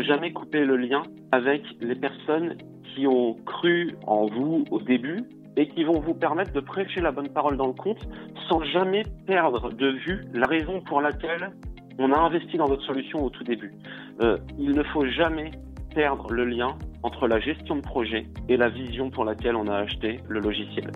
faut jamais couper le lien avec les personnes qui ont cru en vous au début et qui vont vous permettre de prêcher la bonne parole dans le compte sans jamais perdre de vue la raison pour laquelle on a investi dans votre solution au tout début. Euh, il ne faut jamais perdre le lien entre la gestion de projet et la vision pour laquelle on a acheté le logiciel.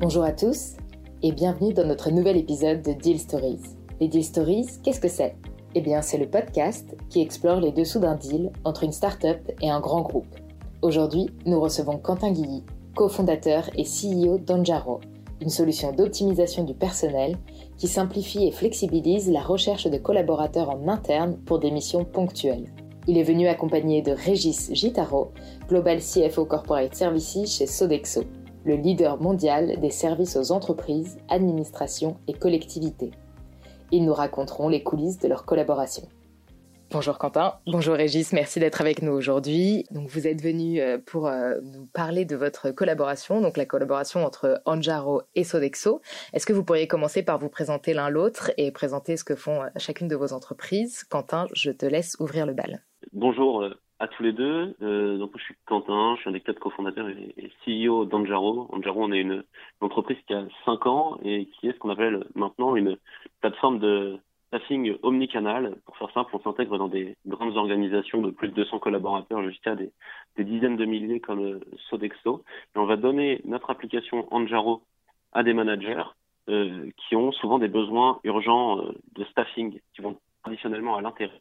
Bonjour à tous et bienvenue dans notre nouvel épisode de Deal Stories. Les Deal Stories, qu'est-ce que c'est? Eh bien, c'est le podcast qui explore les dessous d'un deal entre une start-up et un grand groupe. Aujourd'hui, nous recevons Quentin Guilly, cofondateur et CEO d'Anjaro, une solution d'optimisation du personnel qui simplifie et flexibilise la recherche de collaborateurs en interne pour des missions ponctuelles. Il est venu accompagné de Régis Gitaro, Global CFO Corporate Services chez Sodexo, le leader mondial des services aux entreprises, administrations et collectivités. Ils nous raconteront les coulisses de leur collaboration. Bonjour Quentin, bonjour Régis, merci d'être avec nous aujourd'hui. Donc vous êtes venu euh, pour euh, nous parler de votre collaboration, donc la collaboration entre Anjaro et Sodexo. Est-ce que vous pourriez commencer par vous présenter l'un l'autre et présenter ce que font euh, chacune de vos entreprises? Quentin, je te laisse ouvrir le bal. Bonjour tous les deux. donc je suis Quentin, je suis un des quatre cofondateurs et, CEO d'Anjaro. Anjaro, on est une, entreprise qui a 5 ans et qui est ce qu'on appelle maintenant une plateforme de staffing omnicanal. Pour faire simple, on s'intègre dans des grandes organisations de plus de 200 collaborateurs jusqu'à des, dizaines de milliers comme euh, Sodexo. Et on va donner notre application Anjaro à des managers euh, qui ont souvent des besoins urgents euh, de staffing, qui vont traditionnellement à l'intérieur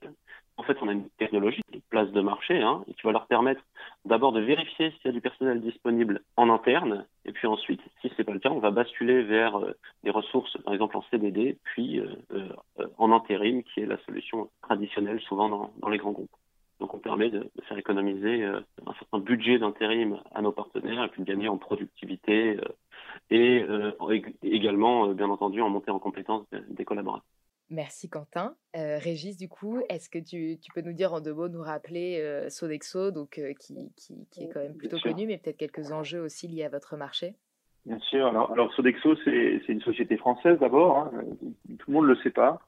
en fait, on a une technologie, une place de marché, hein, qui va leur permettre d'abord de vérifier s'il y a du personnel disponible en interne, et puis ensuite, si ce n'est pas le cas, on va basculer vers euh, des ressources, par exemple en CDD, puis euh, euh, en intérim, qui est la solution traditionnelle souvent dans, les grands groupes. Donc, on permet de, faire économiser un certain budget d'intérim à nos partenaires, et puis de gagner en productivité, et également, bien entendu, en montée en compétences des collaborateurs. Merci Quentin. Euh, Régis, du coup, est-ce que tu, peux nous dire en deux mots, nous rappeler euh, Sodexo, donc, euh, qui, est quand même plutôt connu, mais peut-être quelques enjeux aussi liés à votre marché? Bien sûr. Alors, Sodexo, c'est une société française d'abord. Hein. Tout le monde ne le sait pas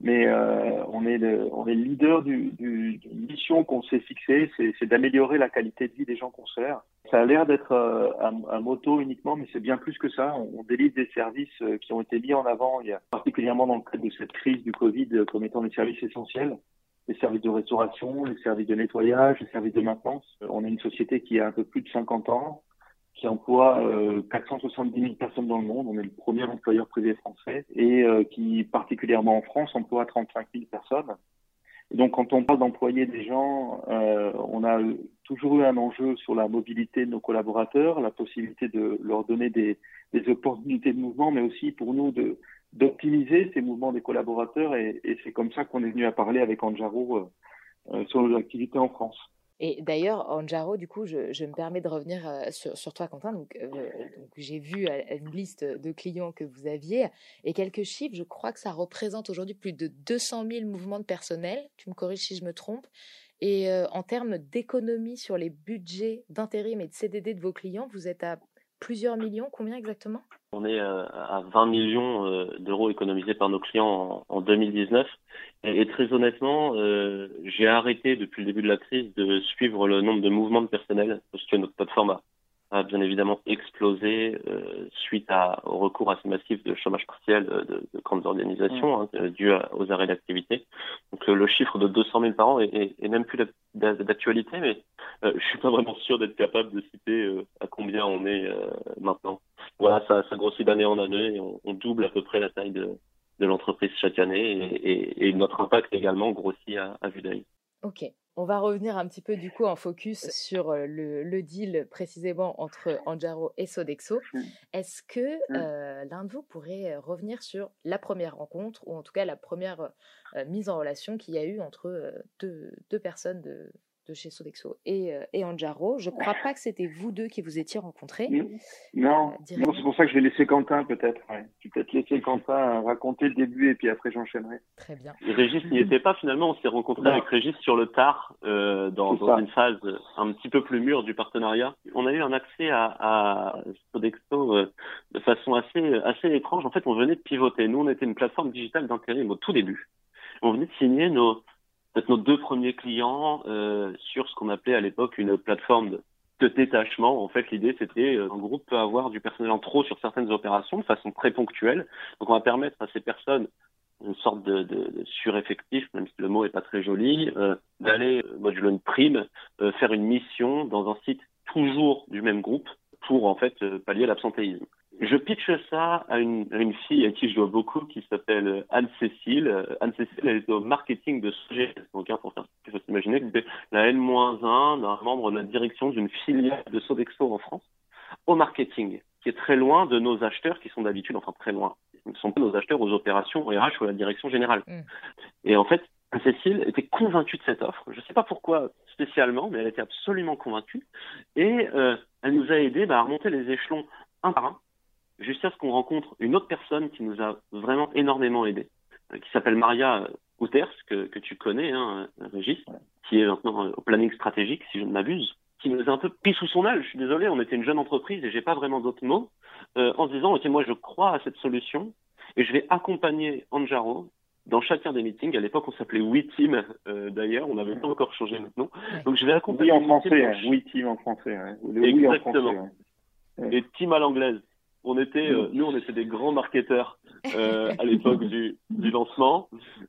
mais euh, on est le, on est le leader du, du, d'une mission qu'on s'est fixée, c'est, d'améliorer la qualité de vie des gens qu'on sert. Ça a l'air d'être euh, un, un, moto uniquement, mais c'est bien plus que ça. On, délivre des services euh, qui ont été mis en avant, particulièrement dans le cadre de cette crise du Covid, euh, comme étant des services essentiels. Les services de restauration, les services de nettoyage, les services de maintenance. On est une société qui a un peu plus de 50 ans, qui emploie euh, 470 000 personnes dans le monde. On est le premier employeur privé français et euh, qui, particulièrement en France, emploie 35 000 personnes. Donc, quand on parle d'employer des gens, euh, on a toujours eu un enjeu sur la mobilité de nos collaborateurs, la possibilité de leur donner des, opportunités de mouvement, mais aussi pour nous d'optimiser ces mouvements des collaborateurs. Et, et c'est comme ça qu'on est venu à parler avec Anjaro euh, euh, sur nos activités en France. Et d'ailleurs, Anjaro, du coup, je, me permets de revenir euh, sur, toi, Quentin. Donc, euh, j'ai vu euh, une liste de clients que vous aviez et quelques chiffres. Je crois que ça représente aujourd'hui plus de 200 000 mouvements de personnel. Tu me corriges si je me trompe. Et en termes d'économie sur les budgets d'intérim et de CDD de vos clients, vous êtes à plusieurs millions. Combien exactement? On est à 20 millions d'euros économisés par nos clients en 2019. Et, très honnêtement, euh, j'ai arrêté depuis le début de la crise de suivre le nombre de mouvements de personnel parce que notre plateforme a, bien évidemment explosé euh, suite à, au recours assez massif de chômage partiel de, de grandes organisations hein, dû aux arrêts d'activité. Donc le chiffre de 200 000 par an est, est, même plus d'actualité, mais euh, je suis pas vraiment sûr d'être capable de citer euh, à combien on est euh, maintenant. Voilà, ça, ça grossit d'année en année et on, on double à peu près la taille de, de l'entreprise chaque année et, notre impact également grossit à, vue d'œil. Ok, on va revenir un petit peu du coup en focus sur euh, le, deal précisément entre Anjaro et Sodexo. Mm. Est-ce que mm. euh, l'un de vous pourrait revenir sur la première rencontre ou en tout cas la première euh, mise en relation qu'il y a eu entre deux, deux personnes de, de chez Sodexo et, euh, et Anjaro. Je ne crois pas que c'était vous deux qui vous étiez rencontrés. Non, euh, c'est pour ça que je vais laisser Quentin peut-être. Je vais peut-être laisser Quentin raconter le début et puis après j'enchaînerai. Très bien. Régis n'y était pas finalement. On s'est rencontré avec Régis sur le tard euh, dans, une phase un petit peu plus mûre du partenariat. On a eu un accès à, Sodexo de façon assez, assez étrange. En fait, on venait de pivoter. Nous, on était une plateforme digitale d'intérim au tout début. On venait de signer nos peut-être nos deux premiers clients sur ce qu'on appelait à l'époque une plateforme de, détachement. En fait, l'idée, c'était un groupe peut avoir du personnel en trop sur certaines opérations de façon très ponctuelle. Donc, on va permettre à ces personnes une sorte de, de, sureffectif, même si le mot est pas très joli, euh, d'aller moduler une prime, faire une mission dans un site toujours du même groupe pour en fait pallier l'absentéisme. Je pitche ça à une, une, fille à qui je dois beaucoup, qui s'appelle Anne-Cécile. Anne-Cécile, elle est au marketing de Sogès. Donc, hein, pour faire, il faut s'imaginer que la N-1 d'un membre de la direction d'une filiale de Sodexo en France au marketing, qui est très loin de nos acheteurs qui sont d'habitude, enfin très loin. Ne sont pas nos acheteurs aux opérations au RH ou à la direction générale. Mm. Et en fait, Cécile était convaincue de cette offre. Je ne sais pas pourquoi spécialement, mais elle était absolument convaincue. Et euh, elle nous a aidé bah, à remonter les échelons un par un jusqu'à ce qu'on rencontre une autre personne qui nous a vraiment énormément aidé, euh, qui s'appelle Maria Outers, que, que tu connais, hein, Régis, qui est maintenant euh, au planning stratégique, si je ne m'abuse, qui nous a un peu pris sous son aile. Je suis désolé, on était une jeune entreprise et j'ai pas vraiment d'autres mots, euh, en se disant, ok, moi je crois à cette solution et je vais accompagner Anjaro dans chacun des meetings. À l'époque, on s'appelait WeTeam, euh, d'ailleurs, on n'avait pas encore changé notre nom. Donc je vais accompagner. Oui en français, hein. WeTeam en français. Exactement. Et Team à l'anglaise. On était, euh, nous, on était des grands marketeurs euh, à l'époque du, du, lancement.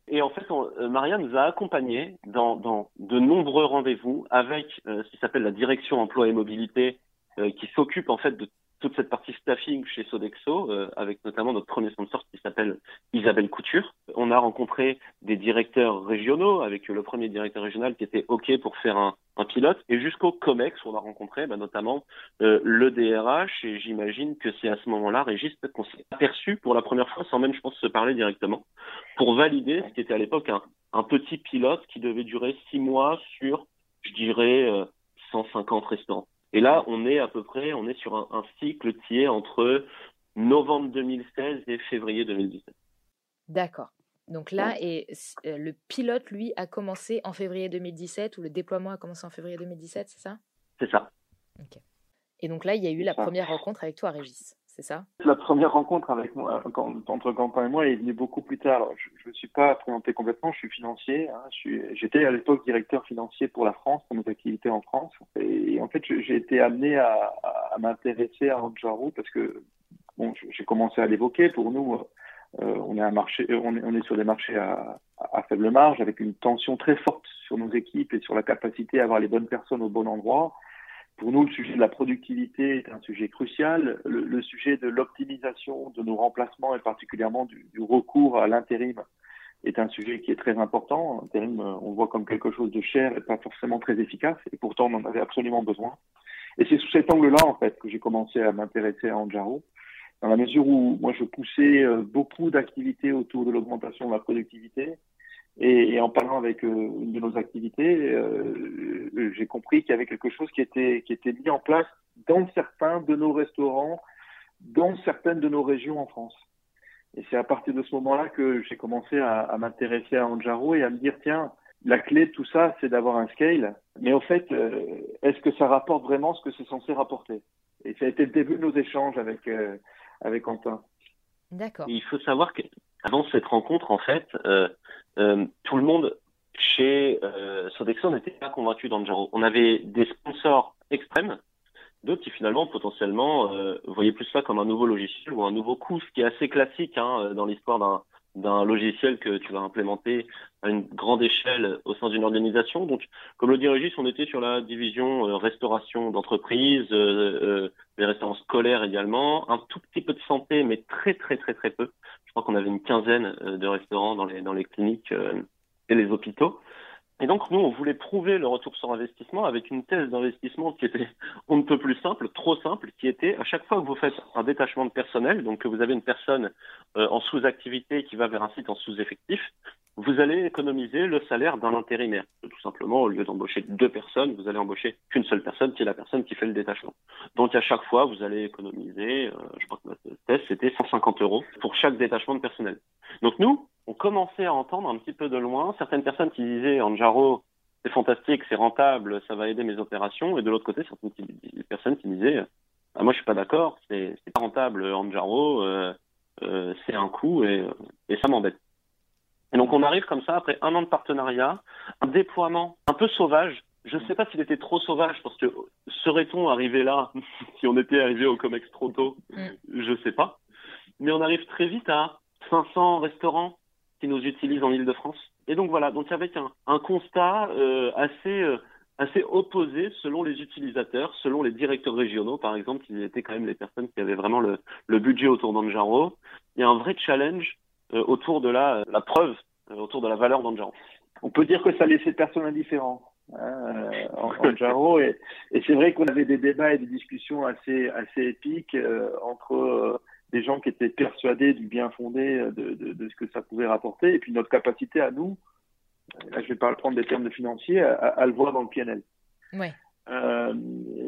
Et en fait, on, euh, Maria nous a accompagnés dans, dans de nombreux rendez-vous avec ce qui s'appelle la direction emploi et mobilité, qui s'occupe en fait de toute cette partie staffing chez Sodexo, euh, avec notamment notre premier sponsor qui s'appelle Isabelle Couture. On a rencontré des directeurs régionaux, avec le premier directeur régional qui était OK pour faire un, pilote, et jusqu'au COMEX, on a rencontré bah, notamment euh, le DRH, et j'imagine que c'est à ce moment-là, Régis, qu'on s'est aperçu pour la première fois, sans même, je pense, se parler directement, pour valider ce qui était à l'époque un, un petit pilote qui devait durer six mois sur, je dirais, euh, 150 restaurants. Et là, on est à peu près, on est sur un, un cycle qui est entre novembre 2016 et février 2017. D'accord. Donc là, et euh, le pilote, lui, a commencé en février 2017 ou le déploiement a commencé en février 2017, c'est ça? C'est ça. Ok. Et donc là, il y a eu la première rencontre avec toi, Régis c'est ça? La première rencontre moi, entre Quentin et moi est venue beaucoup plus tard. je ne me suis pas présenté complètement, je suis financier. Hein, J'étais à l'époque directeur financier pour la France, pour nos activités en France. Et, en fait, j'ai été amené à, à m'intéresser à Anjaro parce que j'ai commencé à l'évoquer. Pour nous, euh, on, est un marché, on, est, sur des marchés à, à faible marge, avec une tension très forte sur nos équipes et sur la capacité à avoir les bonnes personnes au bon endroit. Pour nous, le sujet de la productivité est un sujet crucial. Le, sujet de l'optimisation de nos remplacements et particulièrement du, recours à l'intérim est un sujet qui est très important. L'intérim, euh, on voit comme quelque chose de cher et pas forcément très efficace, et pourtant on en avait absolument besoin. Et c'est sous cet angle-là, en fait, que j'ai commencé à m'intéresser à Anjaro, dans la mesure où moi je poussais euh, beaucoup d'activités autour de l'augmentation de la productivité, et, en parlant avec euh, une de nos activités, compris qu'il y avait quelque chose qui était, qui était mis en place dans certains de nos restaurants, dans certaines de nos régions en France. Et c'est à partir de ce moment-là que j'ai commencé à, à m'intéresser à Anjaro et à me dire, tiens, la clé de tout ça, c'est d'avoir un scale. Mais au fait, euh, est-ce que ça rapporte vraiment ce que c'est censé rapporter? Et ça a été le début de nos échanges avec, avec Quentin. D'accord. Il faut savoir qu'avant cette rencontre, en fait, euh, euh, tout le monde chez euh, Sodexo n'était pas convaincu d'Anjaro. On avait des sponsors extrêmes, d'autres qui finalement potentiellement euh, voyaient plus ça comme un nouveau logiciel ou un nouveau coût, ce qui est assez classique hein, dans l'histoire d'un d'un logiciel que tu vas implémenter à une grande échelle au sein d'une organisation. Donc, comme le dit Régis, on était sur la division euh, restauration d'entreprise, euh, les restaurants scolaires également, un tout petit peu de santé, mais très très très très peu. Je crois qu'on avait une quinzaine euh, de restaurants dans les, dans les cliniques euh, et les hôpitaux. Et donc, nous, on voulait prouver le retour sur investissement avec une thèse d'investissement qui était on ne peut plus simple, trop simple, qui était à chaque fois que vous faites un détachement de personnel, donc que vous avez une personne euh, en sous-activité qui va vers un site en sous-effectif, vous allez économiser le salaire d'un intérimaire. Tout simplement, au lieu d'embaucher deux personnes, vous allez embaucher qu'une seule personne, qui est la personne qui fait le détachement. Donc à chaque fois, vous allez économiser, euh, je crois que notre test, c'était 150 euros pour chaque détachement de personnel. Donc nous, on commençait à entendre un petit peu de loin certaines personnes qui disaient Anjaro, c'est fantastique, c'est rentable, ça va aider mes opérations, et de l'autre côté, certaines personnes qui disaient ah, moi je suis pas d'accord, c'est pas rentable Anjaro, euh, euh, c'est un coût et, et ça m'embête. Et donc on arrive comme ça après un an de partenariat, un déploiement un peu sauvage. Je ne sais pas s'il était trop sauvage parce que serait-on arrivé là si on était arrivé au Comex trop tôt mm. Je ne sais pas. Mais on arrive très vite à 500 restaurants qui nous utilisent en Ile-de-France. Et donc voilà, donc avec un, un constat euh, assez euh, assez opposé selon les utilisateurs, selon les directeurs régionaux, par exemple, qui étaient quand même les personnes qui avaient vraiment le, budget autour d'Anjaro. Il y a un vrai challenge euh, autour de la, la preuve, autour de la valeur d'Anjaro. On peut dire que ça laissait personne indifférent. Hein, en, Anjaro et, et c'est vrai qu'on avait des débats et des discussions assez assez épiques entre des gens qui étaient persuadés du bien fondé de, de, de, ce que ça pouvait rapporter, et puis notre capacité à nous, là je vais pas prendre des termes de financiers, à, à, le voir dans le PNL. Ouais. Euh,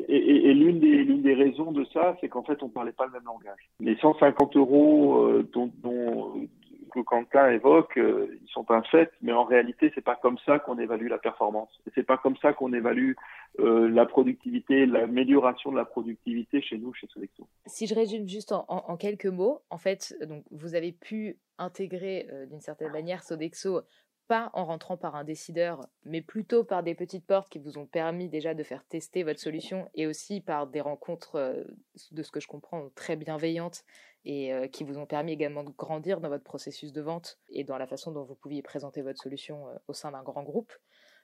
et, et, et l'une des, des raisons de ça, c'est qu'en fait, on parlait pas le même langage. Les 150 euros euh, dont, dont, que Quentin évoque, euh, ils sont un fait, mais en réalité, c'est pas comme ça qu'on évalue la performance. C'est pas comme ça qu'on évalue euh, la productivité, l'amélioration de la productivité chez nous, chez Sodexo. Si je résume juste en, quelques mots, en fait, donc vous avez pu intégrer euh, d'une certaine manière Sodexo pas en rentrant par un décideur, mais plutôt par des petites portes qui vous ont permis déjà de faire tester votre solution et aussi par des rencontres, de ce que je comprends, très bienveillantes et euh, qui vous ont permis également de grandir dans votre processus de vente et dans la façon dont vous pouviez présenter votre solution euh, au sein d'un grand groupe.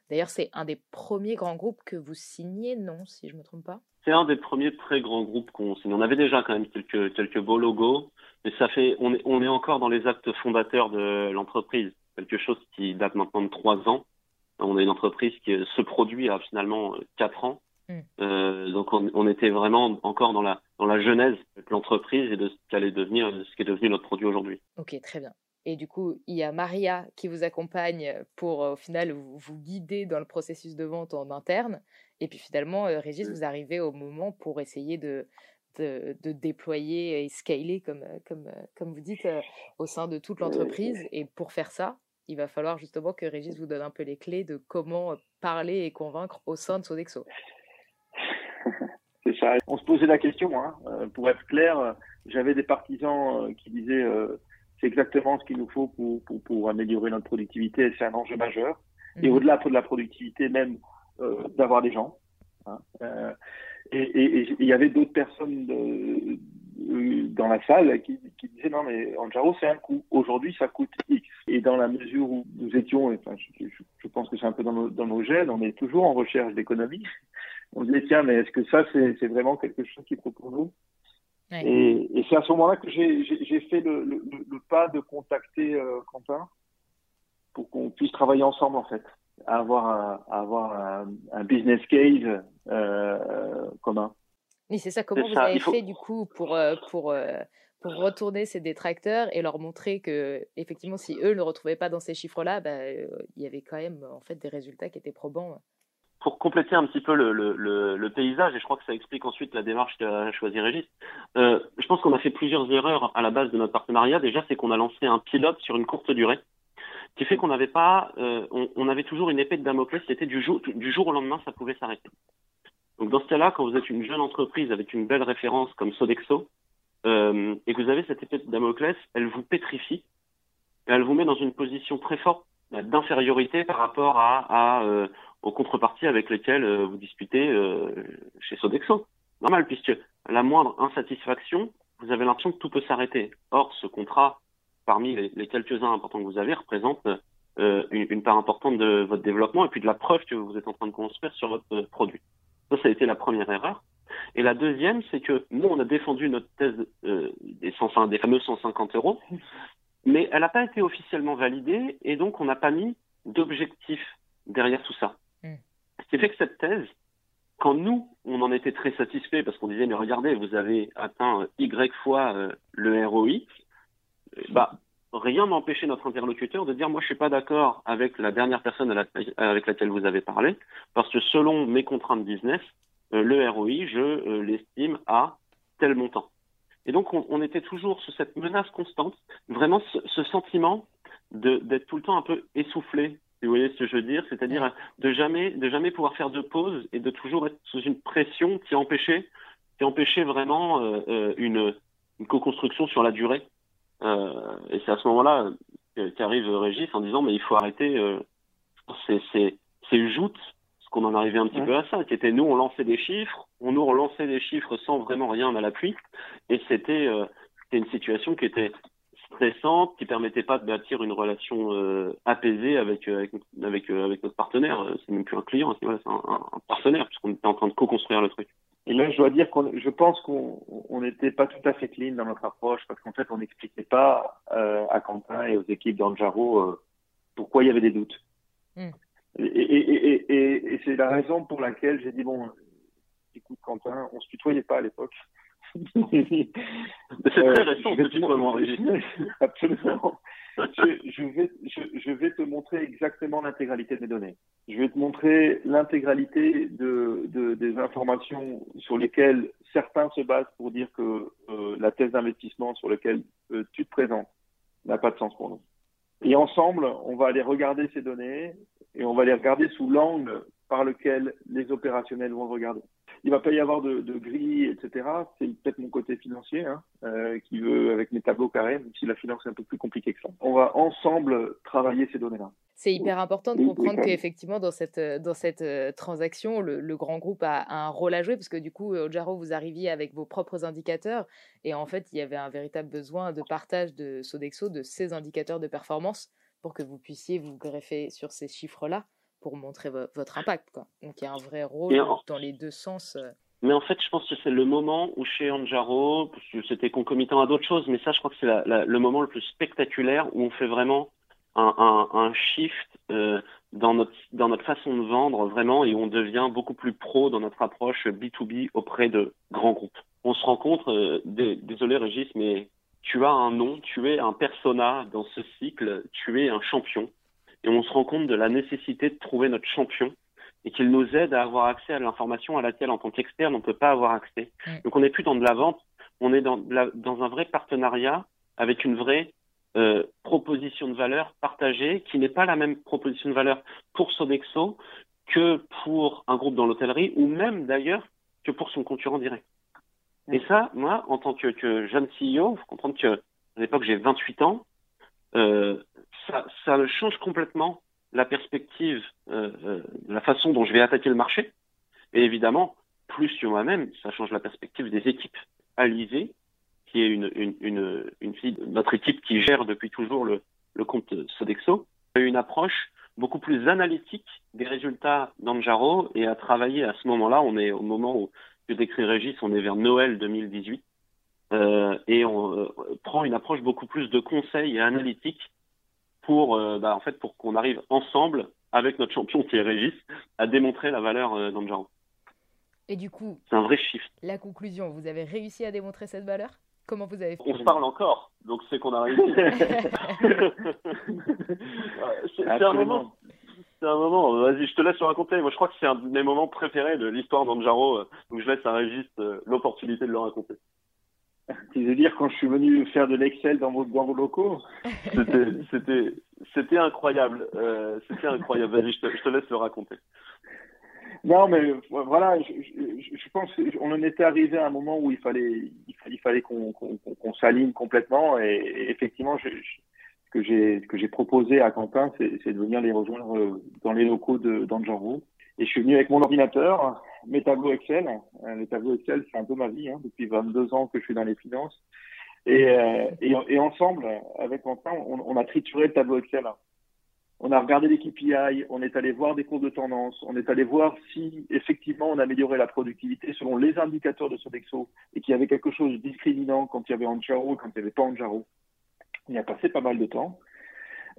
D'ailleurs, c'est un des premiers grands groupes que vous signez, non, si je ne me trompe pas? C'est un des premiers très grands groupes qu'on signe. On avait déjà quand même quelques, quelques beaux logos, mais ça fait, on est, on est encore dans les actes fondateurs de l'entreprise quelque chose qui date maintenant de trois ans. On est une entreprise qui se produit à finalement quatre ans. Mm. Euh, donc on, on, était vraiment encore dans la dans la genèse de l'entreprise et de ce qu'allait devenir ce qui est devenu notre produit aujourd'hui. Ok, très bien. Et du coup, il y a Maria qui vous accompagne pour au final vous, vous, guider dans le processus de vente en interne. Et puis finalement, euh, Régis, vous arrivez au moment pour essayer de, de, de, déployer et scaler, comme, comme, comme vous dites, euh, au sein de toute l'entreprise. Et pour faire ça, il va falloir justement que Régis vous donne un peu les clés de comment parler et convaincre au sein de Sodexo. C'est ça. On se posait la question, hein. Euh, pour être clair, j'avais des partisans euh, qui disaient euh, c'est exactement ce qu'il nous faut pour, pour, pour, améliorer notre productivité c'est un enjeu majeur. Et mhm. au-delà de la productivité, même d'avoir des gens. Hein. et il y avait d'autres personnes de, dans la salle qui, qui disait non mais Anjaro c'est un coût. Aujourd'hui ça coûte X. Et dans la mesure où nous étions, enfin, je, je pense que c'est un peu dans nos, dans nos gènes, on est toujours en recherche d'économie. On disait tiens mais est-ce que ça c'est vraiment quelque chose qui pour nous ouais. Et, et c'est à ce moment-là que j'ai fait le, le, le, pas de contacter euh, Quentin pour qu'on puisse travailler ensemble en fait, à avoir un, à avoir un, un business case euh, commun. Oui, c'est ça. Comment vous ça. avez faut... fait du coup pour, euh, pour, euh, pour retourner ces détracteurs et leur montrer que, effectivement, si eux ne le retrouvaient pas dans ces chiffres-là, bah, euh, il y avait quand même en fait des résultats qui étaient probants. Pour compléter un petit peu le, le, le, le, paysage, et je crois que ça explique ensuite la démarche qu'a choisi Régis, euh, je pense qu'on a fait plusieurs erreurs à la base de notre partenariat. Déjà, c'est qu'on a lancé un pilote sur une courte durée, qui fait qu'on n'avait pas, euh, on, on, avait toujours une épée de Damoclès, c'était du jour, du jour au lendemain, ça pouvait s'arrêter. Donc dans ce cas-là, quand vous êtes une jeune entreprise avec une belle référence comme Sodexo, euh, et que vous avez cette épée de Damoclès, elle vous pétrifie, et elle vous met dans une position très forte d'infériorité par rapport à, euh, aux contreparties avec lesquelles euh, vous disputez chez Sodexo. Normal, puisque la moindre insatisfaction, vous avez l'impression que tout peut s'arrêter. Or, ce contrat, parmi les, quelques-uns importants que vous avez, représente une, une, part importante de votre développement et puis de la preuve que vous êtes en train de construire sur votre produit. Ça, ça a été la première erreur. Et la deuxième, c'est que nous, on a défendu notre thèse euh, des, 100, des fameux 150 euros, mais elle n'a pas été officiellement validée et donc on n'a pas mis d'objectif derrière tout ça. Mm. Ce qui fait que cette thèse, quand nous, on en était très satisfait parce qu'on disait, mais regardez, vous avez atteint Y fois euh, le ROI, bah, rien n'empêchait notre interlocuteur de dire, moi, je suis pas d'accord avec la dernière personne avec laquelle vous avez parlé, parce que selon mes contraintes business, euh, le ROI, je euh, l'estime à tel montant. Et donc, on, on, était toujours sur cette menace constante, vraiment ce, ce sentiment d'être tout le temps un peu essoufflé, si vous voyez ce que je veux dire, c'est-à-dire de jamais, de jamais pouvoir faire de pause et de toujours être sous une pression qui empêchait, qui empêchait vraiment euh, une, une co-construction sur la durée. Euh, et c'est à ce moment-là, qu'arrive Régis en disant mais il faut arrêter. Euh, c'est c'est joute ce qu'on en arrivait un petit peu à ça, qui était nous on lançait des chiffres, on nous relançait des chiffres sans vraiment rien à l'appui, et c'était euh, une situation qui était stressante, qui permettait pas de bâtir une relation euh, apaisée avec avec avec, avec notre partenaire. C'est même plus un client, c'est un, un, partenaire puisqu'on était en train de co-construire le truc. Et là, je dois dire qu'on, je pense qu'on n'était pas tout à fait clean dans notre approche parce qu'en fait, on n'expliquait pas à Quentin et aux équipes d'Anjaro pourquoi il y avait des doutes. Mm. Et, et, et, et c'est la raison pour laquelle j'ai dit bon, écoute Quentin, on se tutoyait pas à l'époque. c'est très euh, récent ce tutoiement, Absolument. Je, vais, te montrer exactement l'intégralité des données. Je vais te montrer l'intégralité de, de, des informations sur lesquelles certains se basent pour dire que euh, la thèse d'investissement sur laquelle euh, tu te présentes n'a pas de sens pour nous. Et ensemble, on va aller regarder ces données et on va les regarder sous l'angle par lequel les opérationnels vont le regarder. Il va pas y avoir de, de grilles, etc. C'est peut-être mon côté financier hein, euh, qui veut, avec mes tableaux carrés, même si la finance est un peu plus compliquée que ça. On va ensemble travailler ces données-là. C'est hyper important de comprendre qu'effectivement, dans cette, dans cette euh, transaction, le, grand groupe a, un rôle à jouer, parce que du coup, Ojaro, vous arriviez avec vos propres indicateurs, et en fait, il y avait un véritable besoin de partage de Sodexo, de ces indicateurs de performance, pour que vous puissiez vous greffer sur ces chiffres-là pour montrer votre impact. Quoi. Donc il y a un vrai rôle dans les deux sens. Euh. Mais en fait, je pense que c'est le moment où chez Anjaro, c'était concomitant à d'autres choses, mais ça, je crois que c'est le moment le plus spectaculaire où on fait vraiment un, un, un shift euh, dans, notre, dans notre façon de vendre, vraiment, et on devient beaucoup plus pro dans notre approche B2B auprès de grands groupes. On se rend compte, euh, désolé Régis, mais tu as un nom, tu es un persona dans ce cycle, tu es un champion et on se rend compte de la nécessité de trouver notre champion et qu'il nous aide à avoir accès à l'information à laquelle en tant qu'expert on ne peut pas avoir accès. Donc on n'est plus dans de la vente, on est dans, dans un vrai partenariat avec une vraie euh, proposition de valeur partagée qui n'est pas la même proposition de valeur pour Sodexo que pour un groupe dans l'hôtellerie ou même d'ailleurs que pour son concurrent direct. Et ça, moi, en tant que, que jeune CEO, il faut comprendre que à l'époque j'ai 28 ans, euh, ça, change complètement la perspective euh, euh, la façon dont je vais attaquer le marché. Et évidemment, plus sur moi-même, ça change la perspective des équipes. Alizé, qui est une, une, notre équipe qui gère depuis toujours le, compte Sodexo, a eu une approche beaucoup plus analytique des résultats d'Anjaro et a travaillé à ce moment-là, on est au moment où je décris Régis, on est vers Noël 2018, euh, et on prend une approche beaucoup plus de conseil et analytique pour, euh, bah, en fait, pour qu'on arrive ensemble avec notre champion qui est Régis à démontrer la valeur euh, d'Anjaro. Et du coup, c'est un vrai shift. La conclusion, vous avez réussi à démontrer cette valeur? Comment vous avez fait? On se parle encore, donc c'est qu'on a réussi. c'est un moment. C'est un moment. Vas-y, je te laisse le raconter. Moi, je crois que c'est un de mes moments préférés de l'histoire d'Anjaro. Donc, je laisse à Régis l'opportunité de le raconter. Tu veux dire quand je suis venu faire de l'Excel dans vos, dans vos locaux C'était incroyable. Euh, c'était incroyable. Vas-y, je te, je te laisse le raconter. Non, mais voilà, je, je, je pense qu'on en était arrivé à un moment où il fallait, il fallait qu'on s'aligne complètement. Et, effectivement, ce que j'ai proposé à Quentin, c'est de venir les rejoindre dans les locaux d'Anjaro. Et je suis venu avec mon ordinateur, mes tableaux Excel. Euh, les tableaux Excel, c'est un peu ma vie. Hein, depuis 22 ans que je suis dans les finances. Et, euh, et, et, ensemble, avec Quentin, on, on, a trituré le tableau Excel. On a regardé les KPI, on est allé voir des cours de tendance, on est allé voir si effectivement on améliorait la productivité selon les indicateurs de Sodexo et qu'il y avait quelque chose de discriminant quand il y avait Anjaro quand il n'y avait pas Anjaro. Y a passé pas mal de temps.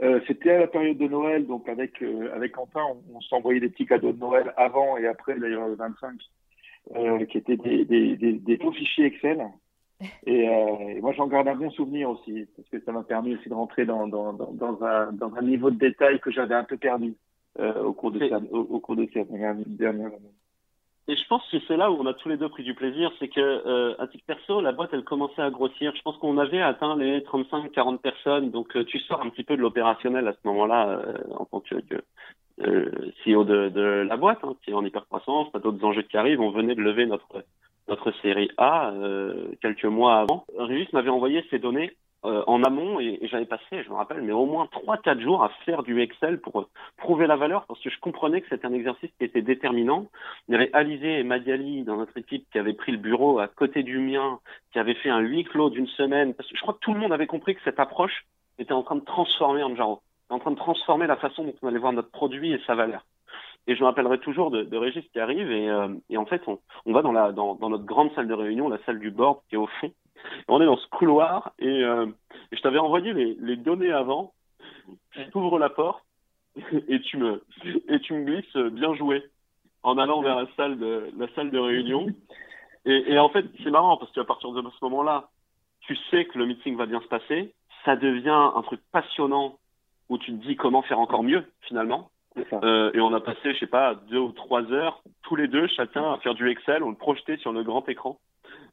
Euh, C'était à la période de Noël, donc avec euh, avec Quentin, on, on s'envoyait des petits cadeaux de Noël avant et après d'ailleurs le 25, euh, qui étaient des, des, des, des, beaux fichiers Excel. Et, euh, et moi j'en garde un bon souvenir aussi, parce que ça m'a permis aussi de rentrer dans, dans, dans, dans, un, dans un niveau de détail que j'avais un peu perdu euh, au cours de ces, au, au, cours de ces dernières années. Et je pense que c'est là où on a tous les deux pris du plaisir, c'est que euh, à titre perso, la boîte elle commençait à grossir. Je pense qu'on avait atteint les 35-40 personnes, donc euh, tu sors un petit peu de l'opérationnel à ce moment-là euh, en tant que, euh, CEO de, la boîte, hein, qui est en hyper croissance, pas d'autres enjeux qui arrivent. On venait de lever notre notre série A quelques mois avant. Régis m'avait envoyé ces données euh, en amont et, j'avais passé, je me rappelle, mais au moins 3-4 jours à faire du Excel pour prouver la valeur parce que je comprenais que c'était un exercice qui était déterminant. Il y avait Alizé et Madiali dans notre équipe qui avaient pris le bureau à côté du mien, qui avaient fait un huis clos d'une semaine. Parce que je crois que tout le monde avait compris que cette approche était en train de transformer Anjaro, en train de transformer la façon dont on allait voir notre produit et sa valeur. Et je me rappellerai toujours de, de Régis qui arrive et, euh, et en fait on, on va dans, la, dans, dans notre grande salle de réunion, la salle du board qui est au fond on est dans ce couloir et, euh, je t'avais envoyé les, les, données avant. Tu ouvres la porte et tu me et tu me glisses bien joué en allant vers la salle de la salle de réunion. Et, et en fait, c'est marrant parce qu'à partir de ce moment-là, tu sais que le meeting va bien se passer. Ça devient un truc passionnant où tu te dis comment faire encore mieux finalement. Euh, et on a passé, je sais pas, deux ou trois heures tous les deux, chacun à faire du Excel, on le projetait sur le grand écran.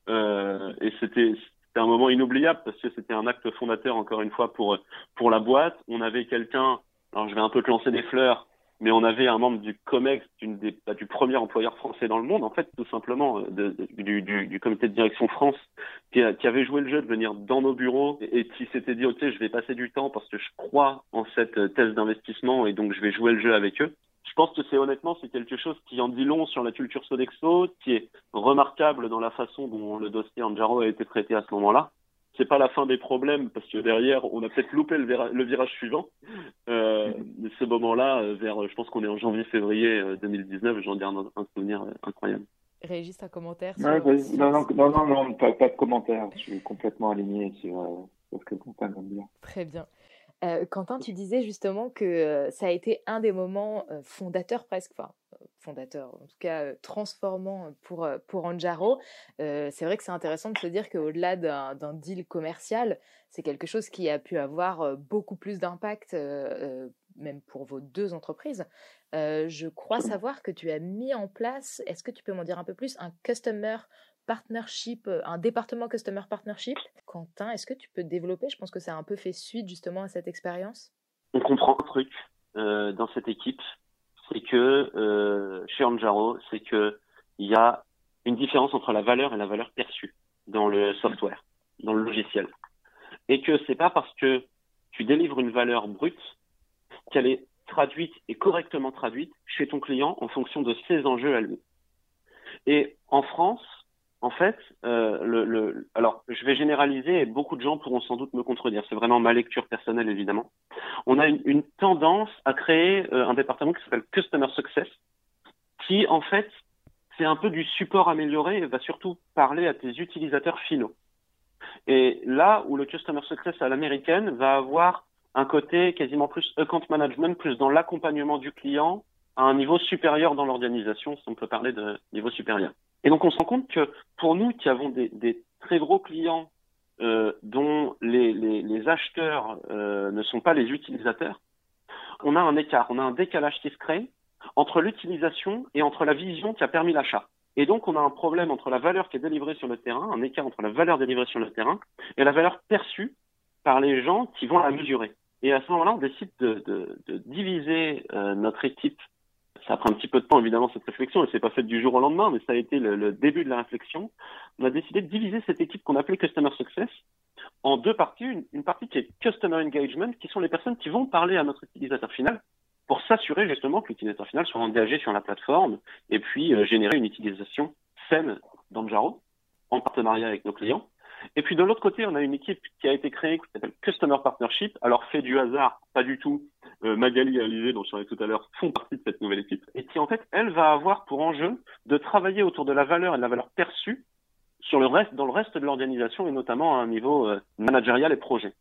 Euh, et c'était un moment inoubliable parce que c'était un acte fondateur encore une fois pour pour la boîte. On avait quelqu'un, alors je vais un peu te lancer des fleurs, mais on avait un membre du COMEX, des, bah, du premier employeur français dans le monde, en fait, tout simplement, de, du, comité de direction France, qui, avait joué le jeu de venir dans nos bureaux et, et qui s'était dit, ok, je vais passer du temps parce que je crois en cette thèse d'investissement et donc je vais jouer le jeu avec eux je pense que c'est honnêtement c'est quelque chose qui en dit long sur la culture Sodexo, qui est remarquable dans la façon dont le dossier Anjaro a été traité à ce moment-là. C'est pas la fin des problèmes parce que derrière on a peut-être loupé le, virage suivant. Euh, ce moment-là, euh, vers, je pense qu'on est en janvier-février 2019, j'en garde un, souvenir euh, incroyable. Régis, un commentaire non, non, non, non, pas, de commentaire. Je suis complètement aligné sur, ce que Quentin vient de dire. Très bien. Quentin, tu disais justement que ça a été un des moments fondateurs presque, enfin fondateur, en tout cas transformant pour, pour Anjaro. c'est vrai que c'est intéressant de se dire qu'au-delà d'un deal commercial, c'est quelque chose qui a pu avoir beaucoup plus d'impact, même pour vos deux entreprises. je crois savoir que tu as mis en place, est-ce que tu peux m'en dire un peu plus, un Customer partnership, euh, un département customer partnership. Quentin, est-ce que tu peux développer? Je pense que ça a un peu fait suite justement à cette expérience. On comprend un truc euh, dans cette équipe, c'est que euh, chez Anjaro, c'est que il y a une différence entre la valeur et la valeur perçue dans le software, dans le logiciel, et que c'est pas parce que tu délivres une valeur brute qu'elle est traduite et correctement traduite chez ton client en fonction de ses enjeux à lui. Et en France, en fait, euh, le, le, alors je vais généraliser et beaucoup de gens pourront sans doute me contredire. C'est vraiment ma lecture personnelle évidemment. On a une, tendance à créer euh, un département qui s'appelle Customer Success, qui en fait c'est un peu du support amélioré et va surtout parler à tes utilisateurs finaux. Et là où le Customer Success à l'américaine va avoir un côté quasiment plus account management, plus dans l'accompagnement du client à un niveau supérieur dans l'organisation, si on peut parler de niveau supérieur. Et donc on se rend compte que pour nous qui avons des, très gros clients euh, dont les, acheteurs euh, ne sont pas les utilisateurs, on a un écart, on a un décalage qui se crée entre l'utilisation et entre la vision qui a permis l'achat. Et donc on a un problème entre la valeur qui est délivrée sur le terrain, un écart entre la valeur délivrée sur le terrain et la valeur perçue par les gens qui vont la mesurer. Et à ce moment-là, on décide de, de, de diviser euh, notre équipe ça pris un petit peu de temps évidemment cette réflexion et c'est pas fait du jour au lendemain, mais ça a été le, début de la réflexion. On a décidé de diviser cette équipe qu'on appelait Customer Success en deux parties. Une, partie qui est Customer Engagement, qui sont les personnes qui vont parler à notre utilisateur final pour s'assurer justement que l'utilisateur final soit engagé sur la plateforme et puis euh, générer une utilisation saine d'Anjaro en partenariat avec nos clients. Et puis de l'autre côté, on a une équipe qui a été créée qui s'appelle Customer Partnership. Alors fait du hasard, pas du tout. Euh, Magali et Alizé, dont je parlais tout à l'heure, font partie de cette nouvelle équipe. Et qui en fait, elle va avoir pour enjeu de travailler autour de la valeur et de la valeur perçue sur le reste, dans le reste de l'organisation et notamment à un niveau euh, managérial et projet.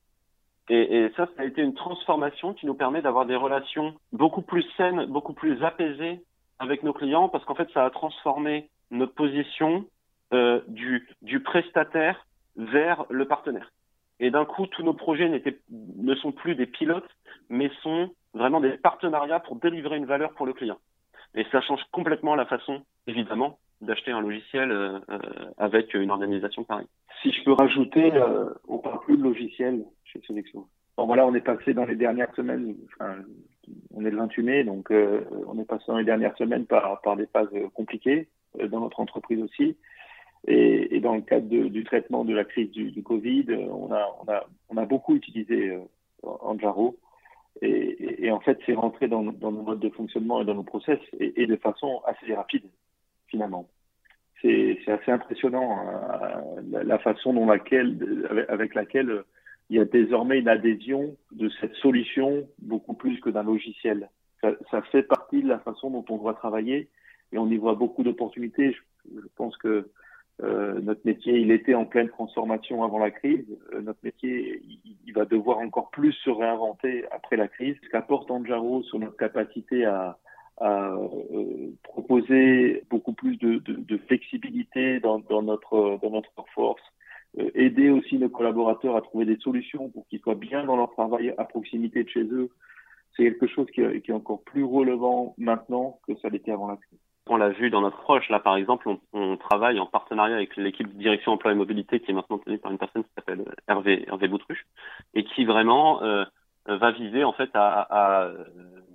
Et, ça, ça a été une transformation qui nous permet d'avoir des relations beaucoup plus saines, beaucoup plus apaisées avec nos clients parce qu'en fait, ça a transformé notre position euh, du prestataire vers le partenaire. Et d'un coup, tous nos projets ne sont plus des pilotes, mais sont vraiment des partenariats pour délivrer une valeur pour le client. Et ça change complètement la façon, évidemment, d'acheter un logiciel euh, euh, avec une organisation pareille. Si je peux rajouter, euh, on parle plus de logiciel chez Sodexo. Bon voilà, on est passé dans les dernières semaines, enfin, on est le 28 mai, donc euh, on est passé dans les dernières semaines par, par des phases compliquées dans notre entreprise aussi. Et, dans le cadre du traitement de la crise du, Covid, on a, on, a, beaucoup utilisé euh, Anjaro. Et, en fait, c'est rentré dans, nos modes de fonctionnement et dans nos process et, de façon assez rapide, finalement. C'est assez impressionnant hein, la, façon dont laquelle, avec, laquelle il y a désormais une adhésion de cette solution beaucoup plus que d'un logiciel. Ça, fait partie de la façon dont on doit travailler et on y voit beaucoup d'opportunités. Je, pense que euh, notre métier, il était en pleine transformation avant la crise. Euh, notre métier, il, va devoir encore plus se réinventer après la crise. Ce qu'apporte Anjaro sur notre capacité à, à euh, proposer beaucoup plus de, de, de flexibilité dans, dans, notre dans notre force, aider aussi nos collaborateurs à trouver des solutions pour qu'ils soient bien dans leur travail à proximité de chez eux. C'est quelque chose qui, qui est encore plus relevant maintenant que ça l'était avant la crise. On l'a vu dans notre proche. Là, par exemple, on, travaille en partenariat avec l'équipe de direction emploi et mobilité qui est maintenant tenue par une personne qui s'appelle Hervé, Hervé Boutruche et qui vraiment euh, va viser en fait à,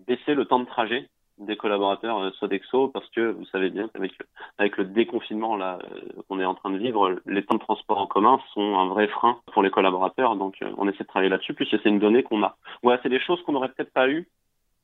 baisser le temps de trajet des collaborateurs euh, Sodexo parce que vous savez bien qu'avec avec le déconfinement là euh, qu'on est en train de vivre, les temps de transport en commun sont un vrai frein pour les collaborateurs. Donc euh, on essaie de travailler là-dessus. Puis c'est une donnée qu'on a. Ouais, c'est des choses qu'on n'aurait peut-être pas eu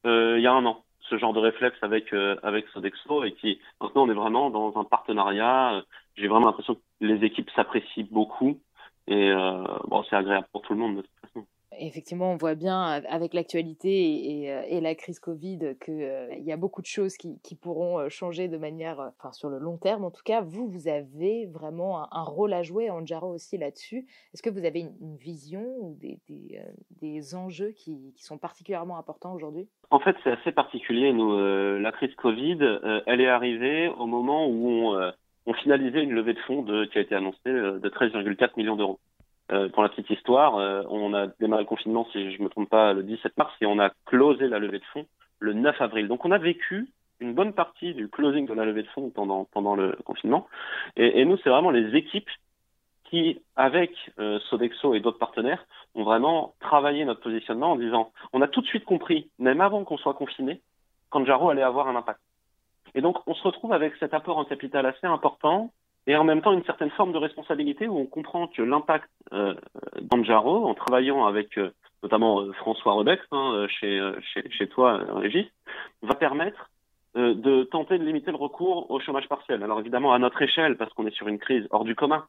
euh, il y a un an ce genre de réflexe avec euh, avec Sodexo et qui maintenant on est vraiment dans un partenariat. J'ai vraiment l'impression que les équipes s'apprécient beaucoup et euh, bon c'est agréable pour tout le monde de toute façon effectivement, on voit bien avec l'actualité et, euh, la crise Covid qu'il euh, y a beaucoup de choses qui, pourront euh, changer de manière, enfin sur le long terme en tout cas. Vous, vous avez vraiment un, rôle à jouer, Anjaro aussi là-dessus. Est-ce que vous avez une, vision ou des, enjeux qui, sont particulièrement importants aujourd'hui? En fait, c'est assez particulier. La crise Covid, elle est arrivée au moment où on, on finalisait une levée de fonds de, qui a été annoncée de 13,4 millions d'euros. Euh, pour la petite histoire, euh, on a démarré le confinement, si je me trompe pas, le 17 mars et on a closé la levée de fonds le 9 avril. Donc on a vécu une bonne partie du closing de la levée de fonds pendant pendant le confinement. Et, et nous, c'est vraiment les équipes qui, avec euh, Sodexo et d'autres partenaires, ont vraiment travaillé notre positionnement en disant, on a tout de suite compris, même avant qu'on soit confiné, qu'Anjaro allait avoir un impact. Et donc, on se retrouve avec cet apport en capital assez important et en même temps une certaine forme de responsabilité où on comprend que l'impact euh, d'Anjaro, en travaillant avec euh, notamment euh, François Rebex hein, euh, chez, toi, Régis, va permettre de tenter de limiter le recours au chômage partiel. Alors évidemment à notre échelle, parce qu'on est sur une crise hors du commun,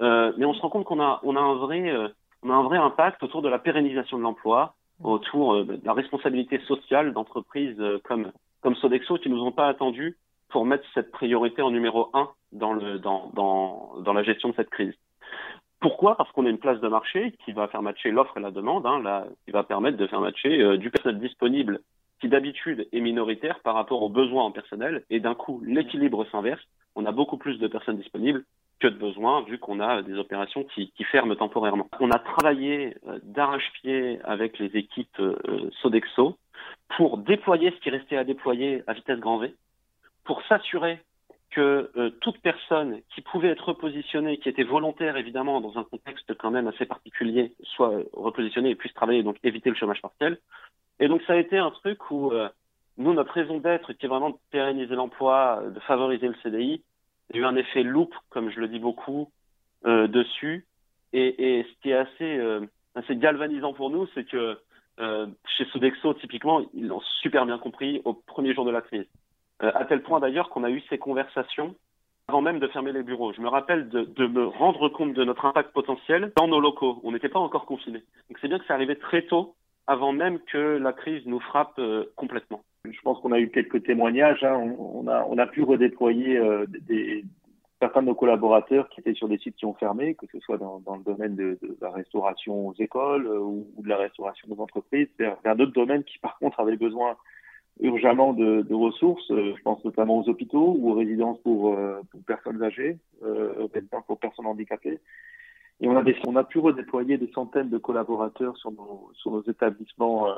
mais on se rend compte qu'on a, un vrai, impact autour de la pérennisation de l'emploi, autour de la responsabilité sociale d'entreprises comme, comme Sodexo qui nous ont pas attendu pour mettre cette priorité en numéro un dans, la gestion de cette crise. Pourquoi? Parce qu'on a une place de marché qui va faire matcher l'offre et la demande, hein, qui va permettre de faire matcher euh, du personnel disponible qui d'habitude est minoritaire par rapport aux besoins en personnel, et d'un coup l'équilibre s'inverse. On a beaucoup plus de personnes disponibles que de besoins, vu qu'on a des opérations qui, qui, ferment temporairement. On a travaillé euh, d'arrache-pied avec les équipes euh, Sodexo pour déployer ce qui restait à déployer à vitesse grand V, pour s'assurer que euh, toute personne qui pouvait être repositionnée, qui était volontaire évidemment dans un contexte quand même assez particulier, soit repositionnée et puisse travailler, donc éviter le chômage partiel. Et donc ça a été un truc où euh, nous, notre raison d'être, qui est vraiment de pérenniser l'emploi, de favoriser le CDI, a eu un effet loop, comme je le dis beaucoup, euh, dessus. Et, et, ce qui est assez, assez galvanisant pour nous, c'est que chez Sodexo, typiquement, ils l'ont super bien compris au premier jour de la crise. Euh, à tel point d'ailleurs qu'on a eu ces conversations avant même de fermer les bureaux. Je me rappelle de, me rendre compte de notre impact potentiel dans nos locaux. On n'était pas encore confinés. Donc c'est bien que c'est arrivé très tôt, avant même que la crise nous frappe euh, complètement. Je pense qu'on a eu quelques témoignages. Hein. On, a, pu redéployer euh, certains de nos collaborateurs qui étaient sur des sites qui ont fermé, que ce soit dans, le domaine de, la restauration aux écoles ou, de la restauration aux entreprises, vers d'autres domaines qui par contre avaient besoin urgemment de, de, ressources. Euh, je pense notamment aux hôpitaux ou aux résidences pour, euh, pour personnes âgées, euh, pour personnes handicapées. Et on a, des, on a pu redéployer des centaines de collaborateurs sur nos, sur nos établissements euh,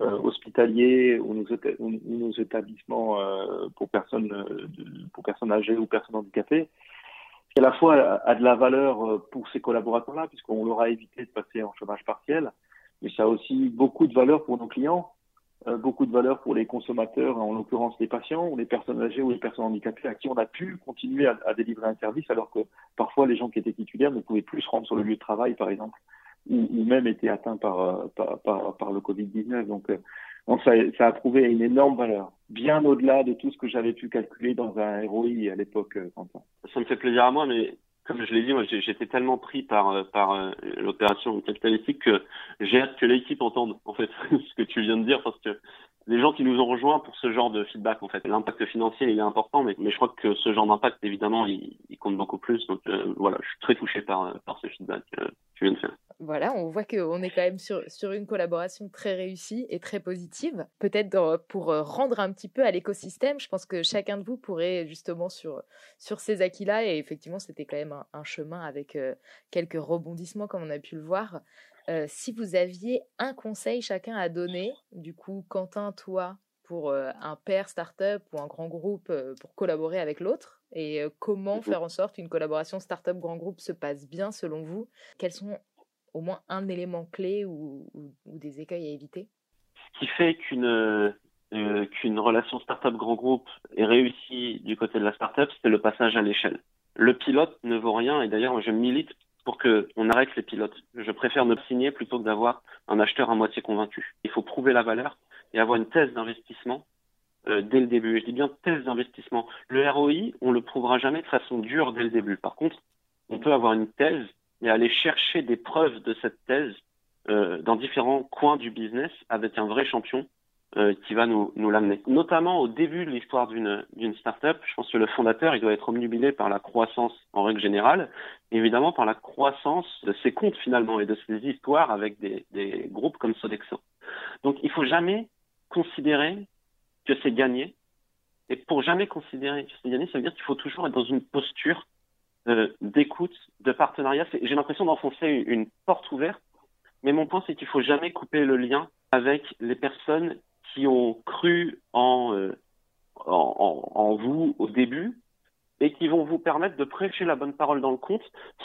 euh hospitaliers ou nos, établissements pour personnes pour personnes âgées ou personnes handicapées, qui à la fois a, de la valeur pour ces collaborateurs-là, puisqu'on leur a évité de passer en chômage partiel, mais ça a aussi beaucoup de valeur pour nos clients, euh, beaucoup de valeur pour les consommateurs, en l'occurrence les patients ou les personnes âgées ou les personnes handicapées à qui on a pu continuer à, délivrer un service alors que parfois les gens qui étaient titulaires ne pouvaient plus se rendre sur le lieu de travail par exemple ou, même étaient atteints par, euh, par, le Covid-19. Donc, euh, ça, ça, a prouvé une énorme valeur, bien au-delà de tout ce que j'avais pu calculer dans un ROI à l'époque. Ça me fait plaisir à moi, mais comme je l'ai dit, moi j'étais tellement pris par par l'opération capitalistique que j'ai hâte que l'équipe entende en fait ce que tu viens de dire parce que les gens qui nous ont rejoints pour ce genre de feedback en fait. L'impact financier il est important, mais, je crois que ce genre d'impact évidemment il, compte beaucoup plus. Donc euh, voilà, je suis très touché par par ce feedback que tu viens de faire. Voilà, on voit qu'on est quand même sur, sur une collaboration très réussie et très positive. Peut-être pour rendre un petit peu à l'écosystème, je pense que chacun de vous pourrait justement sur, sur ces acquis-là, et effectivement c'était quand même un, chemin avec euh, quelques rebondissements comme on a pu le voir. Euh, si vous aviez un conseil chacun à donner, du coup, Quentin, toi, pour euh, un père startup ou un grand groupe euh, pour collaborer avec l'autre, et comment faire en sorte qu'une collaboration startup grand groupe se passe bien selon vous? Quels sont au moins un élément clé ou, ou, ou des écueils à éviter? Ce qui fait qu'une qu'une relation startup grand groupe est réussie du côté de la startup, c'est le passage à l'échelle. Le pilote ne vaut rien, et d'ailleurs, je milite pour qu'on arrête les pilotes. Je préfère ne signer plutôt que d'avoir un acheteur à moitié convaincu. Il faut prouver la valeur et avoir une thèse d'investissement euh, dès le début. Je dis bien thèse d'investissement. Le ROI, on le prouvera jamais de façon dure dès le début. Par contre, on peut avoir une thèse et aller chercher des preuves de cette thèse euh, dans différents coins du business avec un vrai champion euh, qui va nous, l'amener. Notamment au début de l'histoire d'une d'une startup, je pense que le fondateur il doit être omnubilé par la croissance en règle générale, évidemment par la croissance de ses comptes finalement et de ses histoires avec des, groupes comme Sodexo. Donc il faut jamais considérer que c'est gagné. Et pour jamais considérer que c'est gagné, ça veut dire qu'il faut toujours être dans une posture euh, d'écoute, de partenariat. J'ai l'impression d'enfoncer une porte ouverte, mais mon point c'est qu'il faut jamais couper le lien avec les personnes qui ont cru en, euh, en, en, en, vous au début et qui vont vous permettre de prêcher la bonne parole dans le compte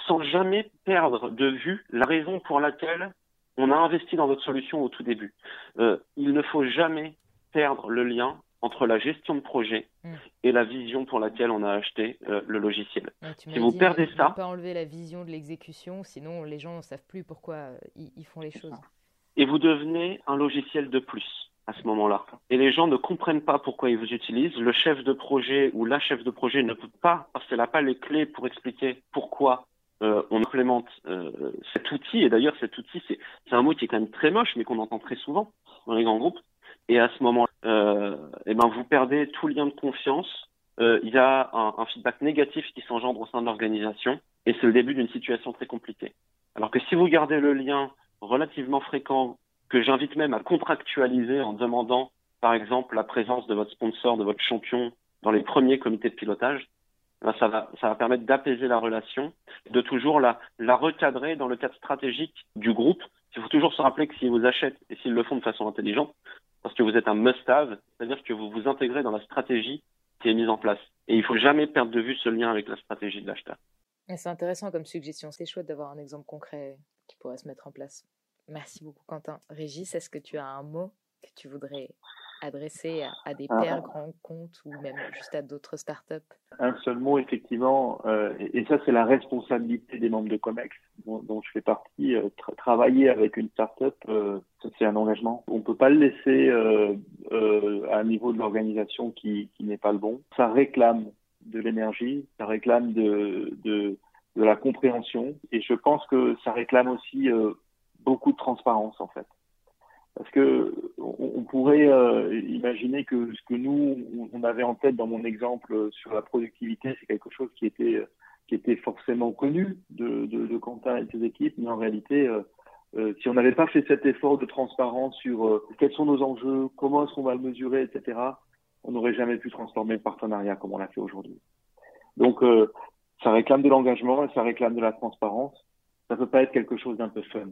sans jamais perdre de vue la raison pour laquelle on a investi dans votre solution au tout début. Euh, il ne faut jamais perdre le lien entre la gestion de projet mmh. et la vision pour laquelle on a acheté euh, le logiciel. Si vous dit, perdez ça, pas enlever la vision de l'exécution, sinon les gens ne savent plus pourquoi ils, ils font les choses. Et vous devenez un logiciel de plus à ce moment-là. Et les gens ne comprennent pas pourquoi ils vous utilisent. Le chef de projet ou la chef de projet ne peut pas, parce qu'elle n'a pas les clés pour expliquer pourquoi euh, on implémente euh, cet outil. Et d'ailleurs, cet outil, c'est un mot qui est quand même très moche, mais qu'on entend très souvent dans les grands groupes. Et à ce moment, euh, eh ben, vous perdez tout lien de confiance. Euh, il y a un, un feedback négatif qui s'engendre au sein de l'organisation, et c'est le début d'une situation très compliquée. Alors que si vous gardez le lien relativement fréquent que j'invite même à contractualiser en demandant, par exemple, la présence de votre sponsor, de votre champion dans les premiers comités de pilotage. Ça va, ça va permettre d'apaiser la relation, de toujours la, la recadrer dans le cadre stratégique du groupe. Il faut toujours se rappeler que s'ils vous achètent et s'ils le font de façon intelligente, parce que vous êtes un must-have, c'est-à-dire que vous vous intégrez dans la stratégie qui est mise en place. Et il faut jamais perdre de vue ce lien avec la stratégie de l'acheteur. C'est intéressant comme suggestion. C'est chouette d'avoir un exemple concret qui pourrait se mettre en place. Merci beaucoup, Quentin. Régis, est-ce que tu as un mot que tu voudrais adresser à, à des pairs ah. grands comptes ou même juste à d'autres startups? Un seul mot, effectivement, euh, et, et, ça, c'est la responsabilité des membres de COMEX, dont, dont je fais partie. Euh, tra travailler avec une startup, euh, c'est un engagement. On ne peut pas le laisser euh, à un niveau de l'organisation qui, qui n'est pas le bon. Ça réclame de l'énergie, ça réclame de, de, de, la compréhension, et je pense que ça réclame aussi beaucoup de transparence en fait. Parce que on, pourrait euh, imaginer que ce que nous on avait en tête dans mon exemple sur la productivité, c'est quelque chose qui était qui était forcément connu de, de, Quentin et ses équipes, mais en réalité, euh, euh, si on n'avait pas fait cet effort de transparence sur quels sont nos enjeux, comment est-ce qu'on va le mesurer, etc., on n'aurait jamais pu transformer le partenariat comme on l'a fait aujourd'hui. Donc, ça réclame de l'engagement et ça réclame de la transparence. Ça peut pas être quelque chose d'un peu fun.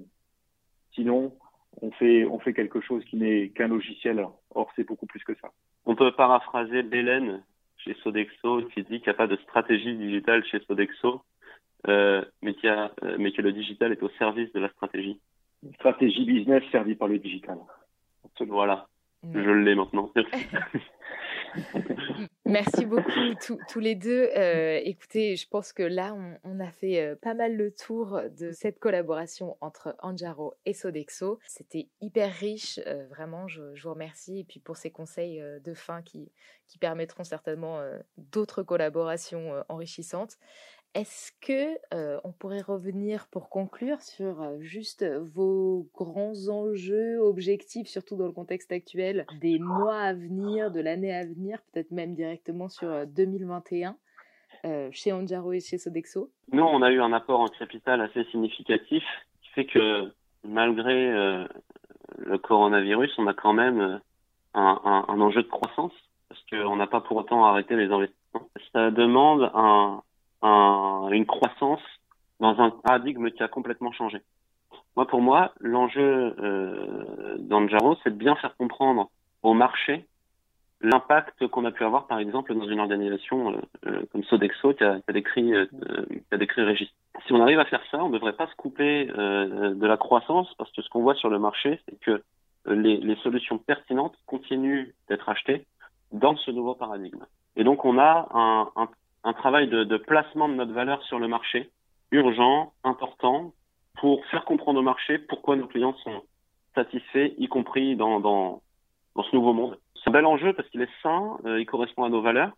Sinon, on fait, on fait quelque chose qui n'est qu'un logiciel. Or, c'est beaucoup plus que ça. On peut paraphraser Bélène chez Sodexo qui dit qu'il n'y a pas de stratégie digitale chez Sodexo, euh, mais, qu'il y a, euh, mais que le digital est au service de la stratégie. Une stratégie business servie par le digital. Absolument. Voilà. Je l'ai maintenant. Merci beaucoup tous les deux. Euh, écoutez, je pense que là, on, a fait euh, pas mal le tour de cette collaboration entre Anjaro et Sodexo. C'était hyper riche, euh, vraiment, je, vous remercie. Et puis pour ces conseils de fin qui, qui permettront certainement d'autres collaborations enrichissantes. Est-ce que on pourrait revenir pour conclure sur juste vos grands enjeux, objectifs, surtout dans le contexte actuel, des mois à venir, de l'année à venir, peut-être même directement sur 2021 euh, chez Anjaro et chez Sodexo? Nous, on a eu un apport en capital assez significatif qui fait que malgré le coronavirus, on a quand même un, un enjeu de croissance parce qu'on n'a pas pour autant arrêté les investissements. Ça demande un une croissance dans un paradigme qui a complètement changé. Moi, pour moi, l'enjeu euh, d'Anjaro, c'est de bien faire comprendre au marché l'impact qu'on a pu avoir, par exemple, dans une organisation euh, euh, comme Sodexo qui a, décrit, euh, qui a décrit Régis. Si on arrive à faire ça, on ne devrait pas se couper de la croissance parce que ce qu'on voit sur le marché, c'est que les, solutions pertinentes continuent d'être achetées dans ce nouveau paradigme. Et donc, on a un, un travail de, placement de notre valeur sur le marché, urgent, important, pour faire comprendre au marché pourquoi nos clients sont satisfaits, y compris dans, dans, dans ce nouveau monde. C'est un bel enjeu parce qu'il est sain, euh, il correspond à nos valeurs,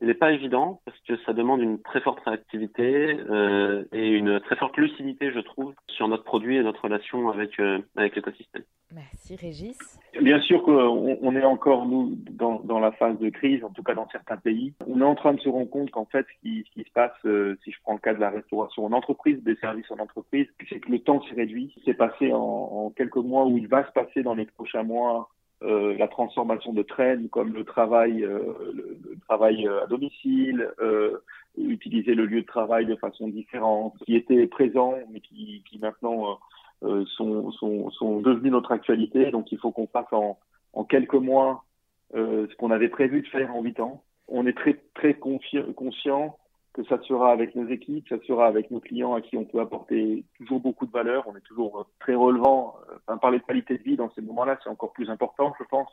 il n'est pas évident parce que ça demande une très forte réactivité euh, et une très forte lucidité, je trouve, sur notre produit et notre relation avec, euh, avec l'écosystème. Merci Régis. Bien sûr qu'on on est encore, nous, dans, dans, la phase de crise, en tout cas dans certains pays. On est en train de se rendre compte qu'en fait, ce qui, ce qui se passe, euh, si je prends le cas de la restauration en entreprise, des services en entreprise, c'est que le temps s'est réduit. C'est passé en, en quelques mois ou il va se passer dans les prochains mois euh, la transformation de traînes comme le travail, euh, le, travail euh, à domicile, utiliser le lieu de travail de façon différente, qui étaient présents mais qui, qui maintenant sont, sont, sont, devenus notre actualité. Donc il faut qu'on fasse en, en, quelques mois ce qu'on avait prévu de faire en huit ans. On est très très conscient que ça sera avec nos équipes, ça sera avec nos clients à qui on peut apporter toujours beaucoup de valeur. On est toujours très relevant. Enfin, parler de qualité de vie dans ces moments-là, c'est encore plus important, je pense.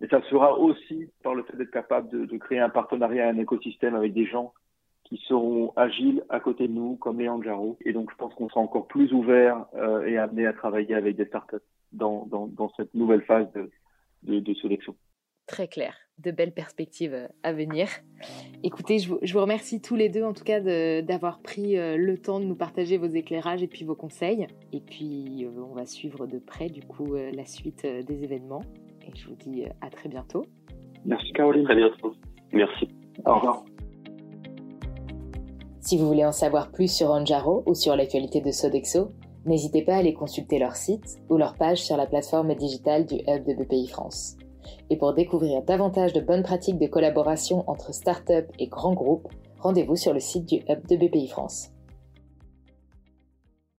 Mais ça sera aussi par le fait d'être capable de, créer un partenariat, un écosystème avec des gens qui seront agiles à côté de nous, comme les Anjaro. Et donc, je pense qu'on sera encore plus ouvert euh, et amené à travailler avec des startups dans cette nouvelle phase de, de, de sélection très clair, de belles perspectives euh, à venir. Écoutez, je vous, remercie tous les deux en tout cas d'avoir pris euh, le temps de nous partager vos éclairages et puis vos conseils. Et puis euh, on va suivre de près du coup la suite des événements. Et je vous dis à très bientôt. Merci Caroline. Très bientôt. Merci. Au revoir. Si vous voulez en savoir plus sur Anjaro ou sur l'actualité de Sodexo, n'hésitez pas à aller consulter leur site ou leur page sur la plateforme digitale du Hub de BPI France. Et pour découvrir davantage de bonnes pratiques de collaboration entre startups et grands groupes, rendez-vous sur le site du Hub de BPI France.